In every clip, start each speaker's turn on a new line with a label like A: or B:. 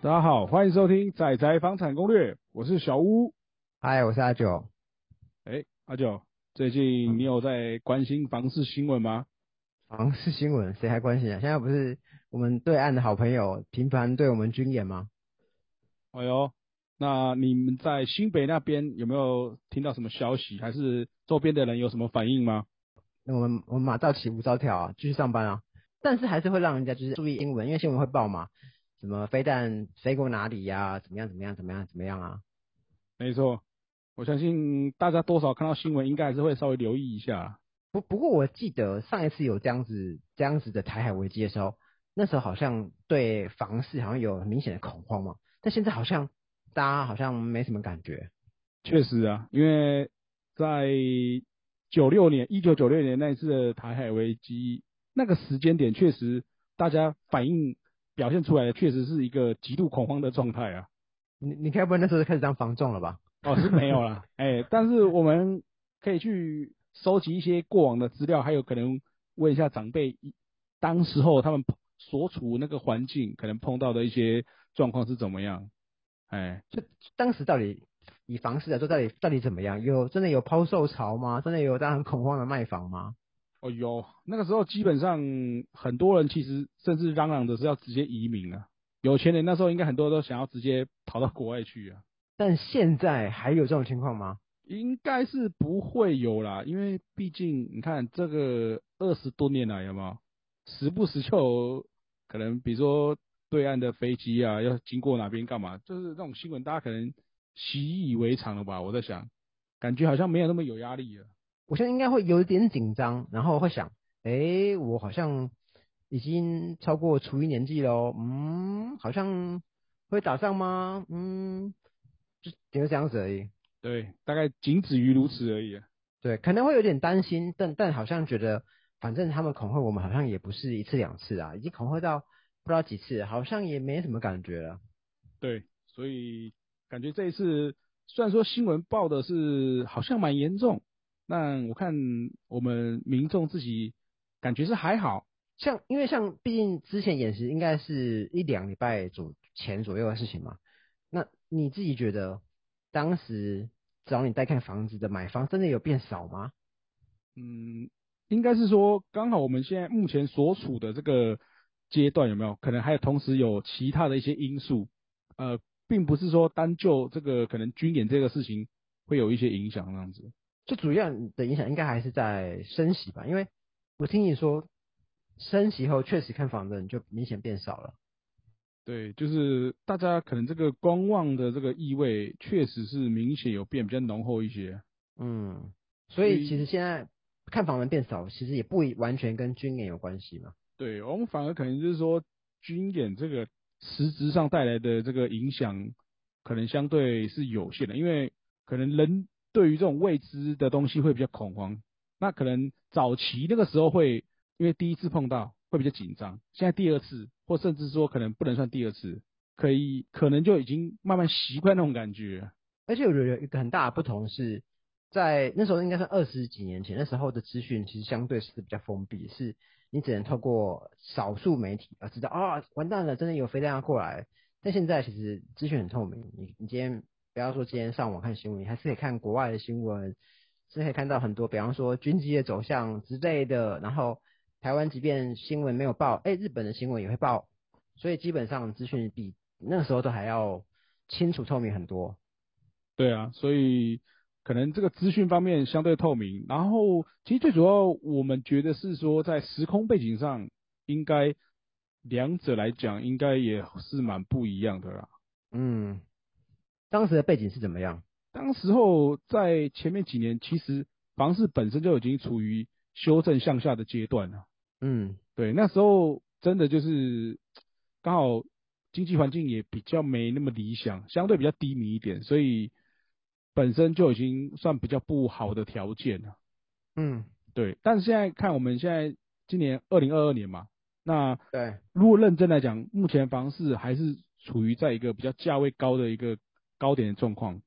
A: 大家好，欢迎收听仔仔房产攻略，我是小屋。
B: 嗨，我是阿九。
A: 哎，阿九，最近你有在关心房市新闻吗？
B: 房市新闻谁还关心啊？现在不是我们对岸的好朋友频繁对我们军演吗？
A: 哎呦，那你们在新北那边有没有听到什么消息？还是周边的人有什么反应吗？
B: 那我们我们马到起无招跳啊，继续上班啊。但是还是会让人家就是注意新闻，因为新闻会报嘛，什么飞弹飞过哪里呀？怎么样怎么样怎么样怎么样啊？
A: 没错，我相信大家多少看到新闻，应该还是会稍微留意一下。
B: 不不过我记得上一次有这样子这样子的台海危机的时候，那时候好像对房市好像有明显的恐慌嘛，但现在好像大家好像没什么感觉。
A: 确实啊，因为在九六年一九九六年那一次的台海危机。那个时间点确实，大家反应表现出来的确实是一个极度恐慌的状态啊。
B: 你你该不会那时候就开始当房仲了吧？
A: 哦，是没有啦，哎，但是我们可以去收集一些过往的资料，还有可能问一下长辈，当时候他们所处那个环境，可能碰到的一些状况是怎么样？哎，
B: 就当时到底以房市来说，到底到底怎么样？有真的有抛售潮吗？真的有大家很恐慌的卖房吗？
A: 哦哟，那个时候基本上很多人其实甚至嚷嚷的是要直接移民啊，有钱人那时候应该很多都想要直接跑到国外去啊。
B: 但现在还有这种情况吗？
A: 应该是不会有啦，因为毕竟你看这个二十多年来有没有，时不时就有可能，比如说对岸的飞机啊要经过哪边干嘛，就是那种新闻大家可能习以为常了吧？我在想，感觉好像没有那么有压力了。
B: 我现在应该会有一点紧张，然后会想，哎，我好像已经超过初一年纪了，嗯，好像会打仗吗？嗯，就就这样子而已。
A: 对，大概仅止于如此而已。
B: 对，可能会有点担心，但但好像觉得，反正他们恐吓我们，好像也不是一次两次啊，已经恐吓到不知道几次，好像也没什么感觉了。
A: 对，所以感觉这一次虽然说新闻报的是好像蛮严重。那我看我们民众自己感觉是还好，
B: 像因为像毕竟之前演习应该是一两礼拜左前左右的事情嘛。那你自己觉得当时找你带看房子的买方真的有变少吗？
A: 嗯，应该是说刚好我们现在目前所处的这个阶段有没有可能还有同时有其他的一些因素，呃，并不是说单就这个可能军演这个事情会有一些影响那样子。
B: 最主要的影响应该还是在升息吧，因为我听你说升息后确实看房的人就明显变少了。
A: 对，就是大家可能这个观望的这个意味确实是明显有变，比较浓厚一些。
B: 嗯，所以其实现在看房人变少，其实也不完全跟军演有关系嘛。
A: 对，我们反而可能就是说军演这个实质上带来的这个影响，可能相对是有限的，因为可能人。对于这种未知的东西会比较恐慌，那可能早期那个时候会因为第一次碰到会比较紧张，现在第二次或甚至说可能不能算第二次，可以可能就已经慢慢习惯那种感觉。
B: 而且我觉得一个很大的不同是在那时候应该是二十几年前，那时候的资讯其实相对是比较封闭，是你只能透过少数媒体而知道啊，完蛋了，真的有飞弹要过来。但现在其实资讯很透明，你你今天。不要说今天上网看新闻，你还是可以看国外的新闻，是可以看到很多，比方说军机的走向之类的。然后台湾即便新闻没有报，哎，日本的新闻也会报，所以基本上资讯比那个时候都还要清楚透明很多。
A: 对啊，所以可能这个资讯方面相对透明。然后其实最主要我们觉得是说，在时空背景上，应该两者来讲应该也是蛮不一样的啦。
B: 嗯。当时的背景是怎么样？
A: 当时候在前面几年，其实房市本身就已经处于修正向下的阶段了。
B: 嗯，
A: 对，那时候真的就是刚好经济环境也比较没那么理想，相对比较低迷一点，所以本身就已经算比较不好的条件了。
B: 嗯，
A: 对。但是现在看我们现在今年二零二二年嘛，那
B: 对，
A: 如果认真来讲，目前房市还是处于在一个比较价位高的一个。高点的状况，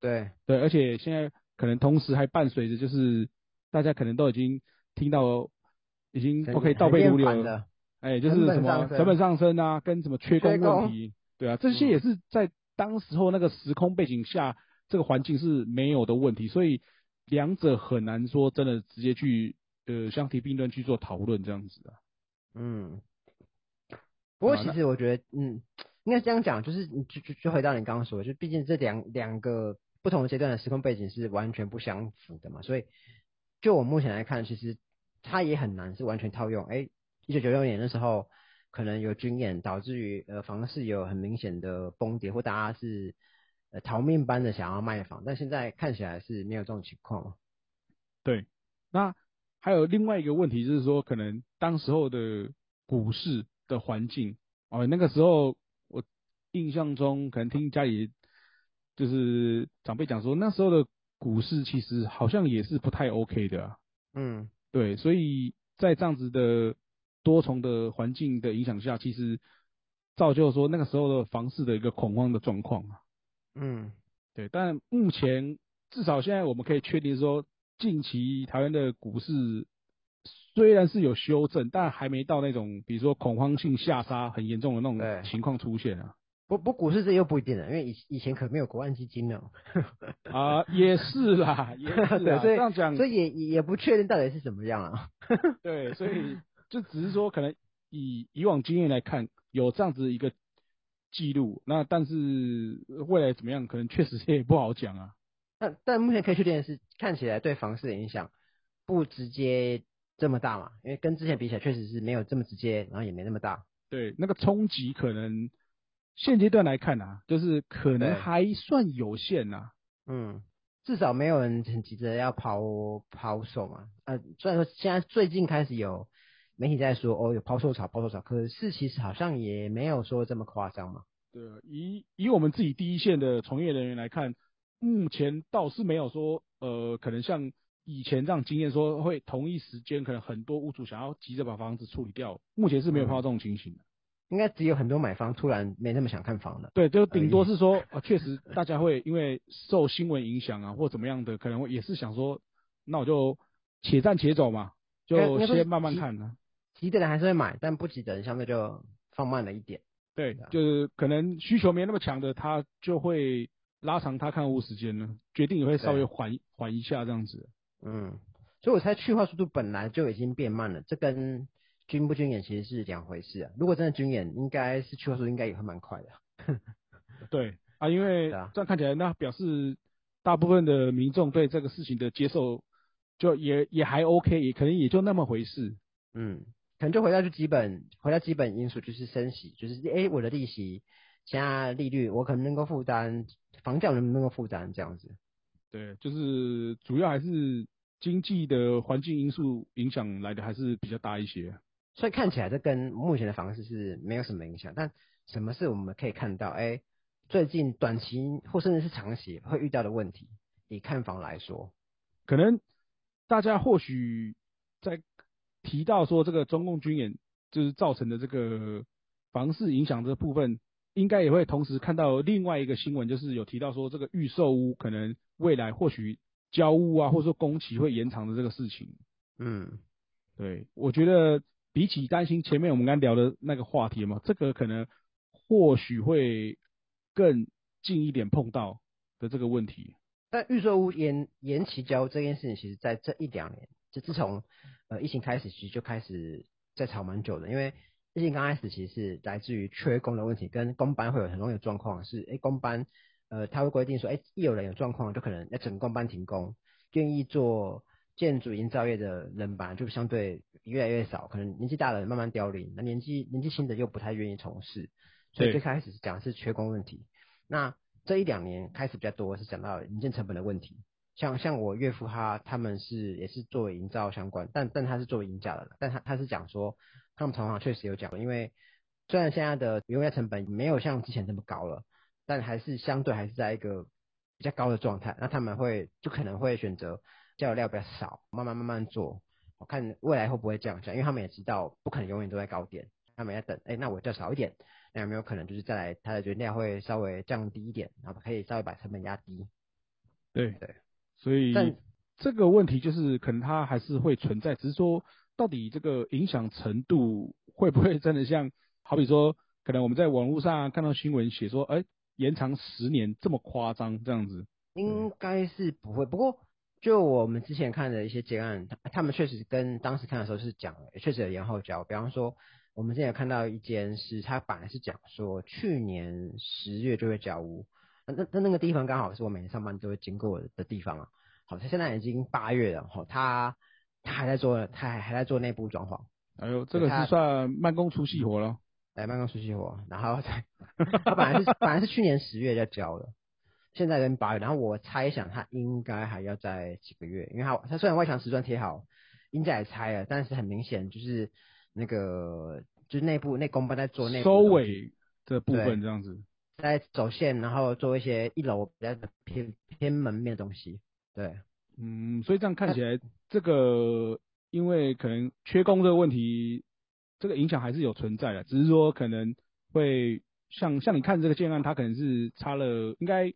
B: 对。
A: 对，而且现在可能同时还伴随着，就是大家可能都已经听到，已经都可以倒背如流了，哎，就是什么成本上升啊，跟什么缺工问题，对啊，这些也是在当时候那个时空背景下，这个环境是没有的问题，所以两者很难说真的直接去呃相提并论去做讨论这样子啊。
B: 嗯，不过其实我觉得，嗯，应该这样讲，就是你就就就回到你刚刚说的，就毕竟这两两个不同阶段的时空背景是完全不相符的嘛，所以就我目前来看，其实它也很难是完全套用。哎，一九九六年的时候，可能有军演导致于呃房市有很明显的崩跌，或大家是呃逃命般的想要卖房，但现在看起来是没有这种情况。
A: 对，那还有另外一个问题就是说，可能当时候的股市的环境，哦，那个时候印象中可能听家里就是长辈讲说，那时候的股市其实好像也是不太 OK 的、啊，
B: 嗯
A: 对，所以在这样子的多重的环境的影响下，其实造就说那个时候的房市的一个恐慌的状况啊。
B: 嗯
A: 对，但目前至少现在我们可以确定说，近期台湾的股市虽然是有修正，但还没到那种比如说恐慌性下杀很严重的那种情况出现啊。
B: 不不，股市这又不一定了，因为以以前可没有国安基金呢。
A: 啊，也是啦，也是啦，
B: 对，所以
A: 这样讲，
B: 所以也也也不确定到底是怎么样啊。
A: 对，所以就只是说，可能以以往经验来看，有这样子一个记录，那但是未来怎么样，可能确实也不好讲啊。
B: 但但目前可以确定的是，看起来对房市的影响不直接这么大嘛，因为跟之前比起来，确实是没有这么直接，然后也没那么大。
A: 对，那个冲击可能现阶段来看啊，就是可能
B: 对
A: 还算有限呐、
B: 嗯，至少没有人很急着要抛抛售嘛。呃，虽然说现在最近开始有媒体在说哦有抛售潮，抛售潮，可是其实好像也没有说这么夸张嘛。
A: 对啊，以以我们自己第一线的从业人员来看，目前倒是没有说，呃，可能像以前这样经验说会同一时间可能很多屋主想要急着把房子处理掉，目前是没有碰到这种情形的。
B: 应该只有很多买方突然没那么想看房了。
A: 对，就顶多是说，啊，确实大家会因为受新闻影响啊，或怎么样的，可能会也是想说，那我就且战且走嘛，就先慢慢看呢、
B: 急的人还是会买，但不急的人相对就放慢了一点。
A: 对就是可能需求没那么强的，他就会拉长他看屋时间呢，决定也会稍微
B: 对
A: 缓缓一下这样子。
B: 嗯，所以我猜去化速度本来就已经变慢了，这跟军不军演其实是两回事啊。如果真的军演，应该是去化速度应该也会蛮快的。
A: 对啊，因为这样看起来，那表示大部分的民众对这个事情的接受，就也也还 OK，也可能也就那么回事。
B: 嗯，可能就回到就基本，回到基本因素就是升息，就是诶我的利息加利率我可能能够负担，房价能不能够负担这样子。
A: 对，就是主要还是经济的环境因素影响来的还是比较大一些。
B: 所以看起来这跟目前的房市是没有什么影响，但什么是我们可以看到，哎、最近短期或甚至是长期会遇到的问题？以看房来说，
A: 可能大家或许在提到说这个中共军演就是造成的这个房市影响这部分，应该也会同时看到另外一个新闻，就是有提到说这个预售屋可能未来或许交屋啊，或者说工期会延长的这个事情。
B: 嗯，
A: 对，我觉得比起担心前面我们刚聊的那个话题嘛，这个可能或许会更近一点碰到的这个问题。
B: 但预售屋延延期交这件事情，其实在这一两年，就自从呃疫情开始，其实就开始在吵蛮久的。因为疫情刚开始，其实是来自于缺工的问题，跟公班会有很容易的状况是，哎、公班呃他会规定说，哎、一有人有状况，就可能要整个公班停工，愿意做建筑营造业的人吧，就相对越来越少，可能年纪大的人慢慢凋零，那年纪年纪轻的又不太愿意从事，所以最开始是讲的是缺工问题。那这一两年开始比较多是讲到营建成本的问题，像像我岳父他他们是也是做为营造相关，但但他是做营价的，但他他是讲说他们同行确实有讲，因为虽然现在的原料成本没有像之前这么高了，但还是相对还是在一个比较高的状态，那他们会就可能会选择交料比较少，慢慢慢慢做，我看未来会不会降价，因为他们也知道不可能永远都在高点，他们在等，哎、那我叫少一点。那有没有可能就是再来他的原料会稍微降低一点，然后可以稍微把成本压低？
A: 对
B: 对，
A: 所以
B: 但
A: 这个问题就是可能它还是会存在，只是说到底这个影响程度会不会真的像好比说可能我们在网络上看到新闻写说，哎，延长十年这么夸张这样子？
B: 应该是不会，不过就我们之前看的一些结案，他他们确实跟当时看的时候是讲，确实有延后交。比方说，我们之前有看到一间是，他本来是讲说去年十月就会交屋，那那那个地方刚好是我每天上班都会经过的地方啊。好，他现在已经八月了，哈，他他还在做，他还还在做内部装潢。
A: 哎呦，这个是算慢工出细活了。
B: 哎慢工出细活，然后再 他本来是本来是去年十月就交了。现在跟八月，然后我猜想他应该还要在几个月，因为他他虽然外墙瓷砖贴好，应该也拆了，但是很明显就是那个就是内部内工班在做内
A: 收尾的部分这样子，
B: 在走线，然后做一些一楼比较偏偏门面的东西。对，
A: 嗯，所以这样看起来，这个因为可能缺工这个问题，这个影响还是有存在的，只是说可能会像像你看这个建案，它可能是差了应该。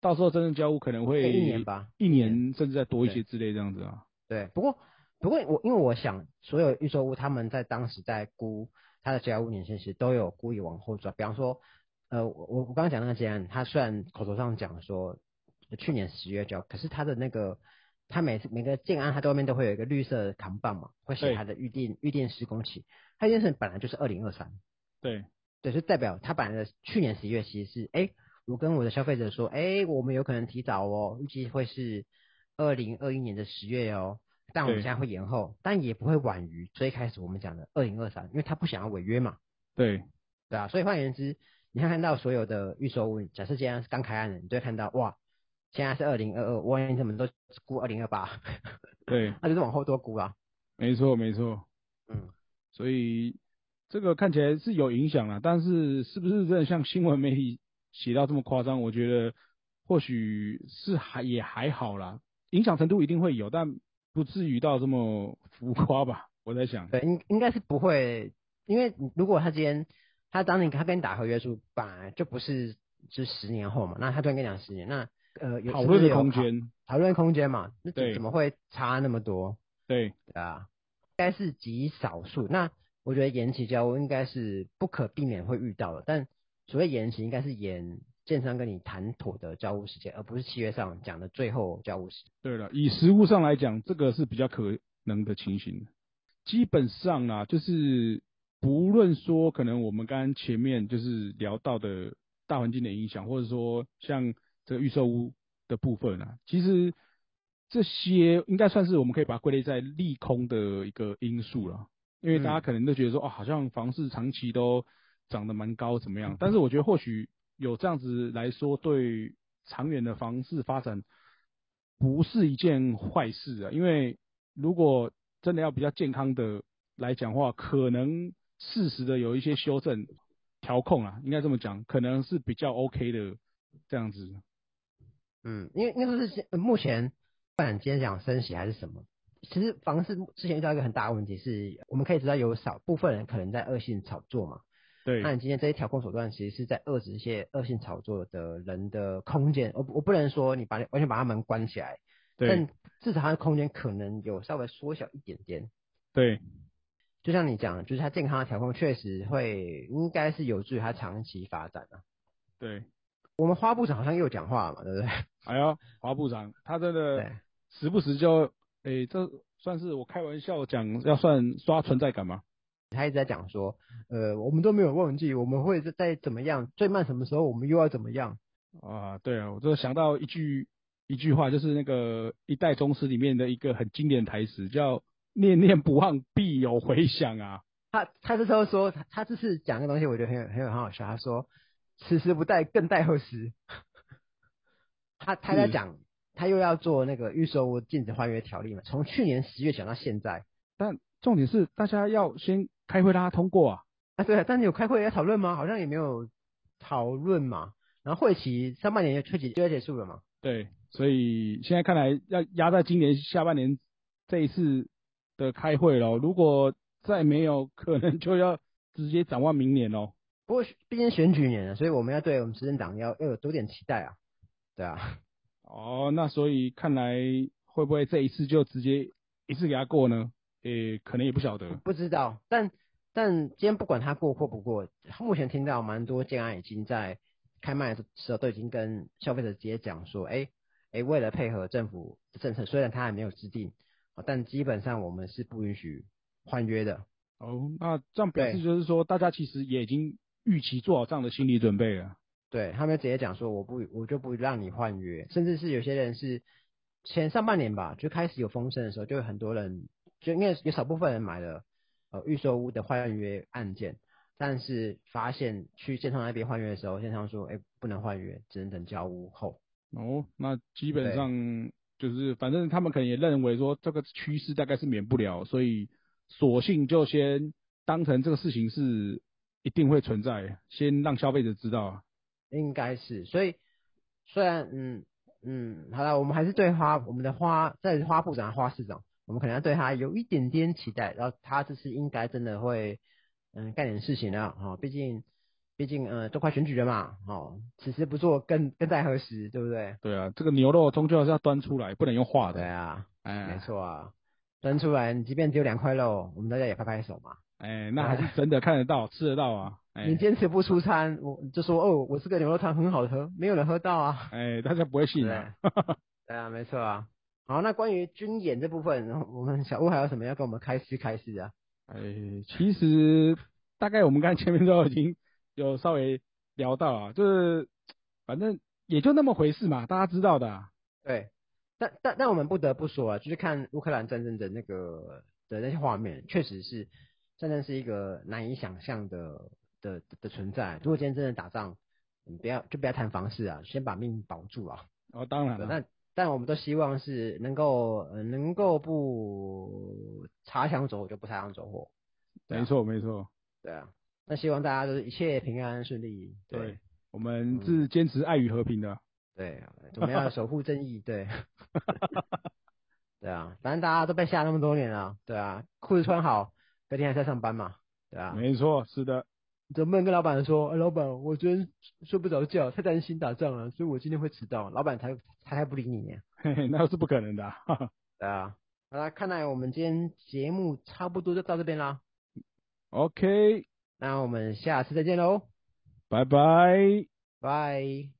A: 到时候真正交屋可能会
B: 一年吧，
A: 一年甚至再多一些之类这样子啊。
B: 对，不过不过我因为我想所有预售屋他们在当时在估它的交屋年限时都有故意往后抓，比方说呃我我刚刚讲那个建案，他虽然口头上讲说去年十月交，可是他的那个他每次每个建安他后面都会有一个绿色的扛棒嘛，会写他的预定预定施工期，他件事本来就是二零二三。
A: 对
B: 对，就代表他本来的去年十一月其实是哎。我跟我的消费者说，哎，我们有可能提早哦，预计会是二零二一年的十月哦，但我们现在会延后，但也不会晚于最开始我们讲的二零二三，因为他不想要违约嘛。
A: 对，
B: 对啊，所以换言之，你看看到所有的预售屋，假设今天是刚开案的，你就会看到哇，现在是二零二二，万一他们都估二零二八，
A: 对，
B: 那就是往后多估啊。
A: 没错，没错，
B: 嗯，
A: 所以这个看起来是有影响了，但是是不是真的像新闻媒体？写到这么夸张，我觉得或许是还也还好啦，影响程度一定会有，但不至于到这么浮夸吧？我在想，
B: 对，应应该是不会，因为如果他今天他当年他跟你打合约书，本来就不是是十年后嘛，那他突然跟你讲十年，那呃有
A: 讨论的空间，
B: 讨论空间嘛，那怎么会差那么多？
A: 对，
B: 对啊，应该是极少数。那我觉得延期交应该是不可避免会遇到的，但。所谓延期，应该是延建商跟你谈妥的交屋时间，而不是契约上讲的最后交屋时。
A: 对了，以实物上来讲，这个是比较可能的情形。基本上啊，就是不论说可能我们刚刚前面就是聊到的大环境的影响，或者说像这个预售屋的部分啊，其实这些应该算是我们可以把它归类在利空的一个因素了。因为大家可能都觉得说，哦，好像房市长期都。涨得蛮高，怎么样？但是我觉得或许有这样子来说，对长远的房市发展不是一件坏事啊。因为如果真的要比较健康的来讲话，可能适时的有一些修正调控啊，应该这么讲，可能是比较 OK 的这样子。
B: 嗯，因为因为是目前不管今天讲升息还是什么，其实房市之前遇到一个很大的问题是，我们可以知道有少部分人可能在恶性炒作嘛。
A: 对，
B: 那你今天这些调控手段，其实是在遏制一些恶性炒作的人的空间。我我不能说你把完全把他们关起来，但至少他的空间可能有稍微缩小一点点。
A: 对，
B: 就像你讲，就是他健康的调控确实会，应该是有助于他长期发展啊。
A: 对，
B: 我们花部长好像又讲话嘛，对不对？
A: 哎呀，花部长他真的时不时就，哎，这算是我开玩笑讲，要算刷存在感吗？
B: 他一直在讲说，呃，我们都没有忘记，我们会在怎么样，最慢什么时候，我们又要怎么样
A: 啊？对啊，我就想到一句一句话，就是那个《一代宗师》里面的一个很经典台词，叫“念念不忘，必有回响”啊。
B: 他他这时候说，他他这次讲个东西，我觉得很有很有很好笑。他说：“此时不待，更待何时？” 他他在讲，他又要做那个预售屋禁止换约条例嘛，从去年十月讲到现在，
A: 但重点是大家要先。开会让他通过啊？
B: 啊，对，但是有开会要讨论吗？好像也没有讨论嘛。然后会期上半年就会期就要结束了嘛。
A: 对，所以现在看来要压在今年下半年这一次的开会喽。如果再没有，可能就要直接展望明年喽。
B: 不过毕竟选举年了，所以我们要对我们执政党要要有多点期待啊。对啊。
A: 哦，那所以看来会不会这一次就直接一次给他过呢？诶，可能也不晓得，
B: 不知道。但但今天不管他过或不过，目前听到蛮多建安已经在开卖的时候都已经跟消费者直接讲说，哎、哎、为了配合政府的政策，虽然他还没有制定，啊但基本上我们是不允许换约的。
A: 哦，那这样表示就是说，大家其实也已经预期做好这样的心理准备了。
B: 对他们直接讲说，我不我就不让你换约，甚至是有些人是前上半年吧，就开始有风声的时候，就有很多人，就因为有少部分人买了呃预售屋的换约案件，但是发现去建商那边换约的时候，建商说，哎、不能换约，只能等交屋后。
A: 哦，那基本上就是，反正他们可能也认为说这个趋势大概是免不了，所以索性就先当成这个事情是一定会存在，先让消费者知道。
B: 应该是，所以虽然嗯嗯，好了，我们还是对花我们的花在花部长、花市长，我们可能要对他有一点点期待，然后他这次应该真的会嗯干点事情了哈、哦，毕竟毕竟呃都快选举了嘛，哦，此时不做更更待何时，对不对？
A: 对啊，这个牛肉终究还是要端出来，不能用画的。
B: 对啊，
A: 哎，
B: 没。错啊，端出来，你即便只有两块肉，我们大家也拍拍手嘛。
A: 哎，那还是真的看得到、吃得到啊。哎
B: 你，坚持不出餐，我就说哦，我这个牛肉汤很好喝，没有人喝到啊。
A: 哎，大家不会信啊。
B: 对啊，没错啊。好，那关于军演这部分，我们小屋还有什么要跟我们开示开示啊？
A: 哎，其实大概我们刚才前面都已经有稍微聊到啊，就是反正也就那么回事嘛，大家知道的啊、
B: 对，但但但我们不得不说啊，就是看乌克兰战争的那个的那些画面，确实是战争是一个难以想象的的的存在。如果今天真的打仗，你不要就不要谈房事啊，先把命保住啊。
A: 哦，当然了，
B: 那但我们都希望是能够呃能够不擦枪走火就不擦枪走火。啊
A: 没错没错，
B: 对啊，那希望大家都是一切平安顺利。
A: 对，我们是坚持爱与和平的。
B: 对，我们要守护正义。对，对啊，反正大家都被吓那么多年了，对啊，裤子穿好，隔天还在上班嘛，对啊，
A: 没错，是的，
B: 总不能跟老板说，哎、老板，我昨天睡不着觉，太担心打仗了，所以我今天会迟到。老板才才才不理你呢。
A: 嘿嘿，那是不可能的、啊。哈 哈
B: 对啊，好啦，看来我们今天节目差不多就到这边啦
A: ，OK，
B: 那我们下次再见喽，
A: 拜拜。
B: 拜。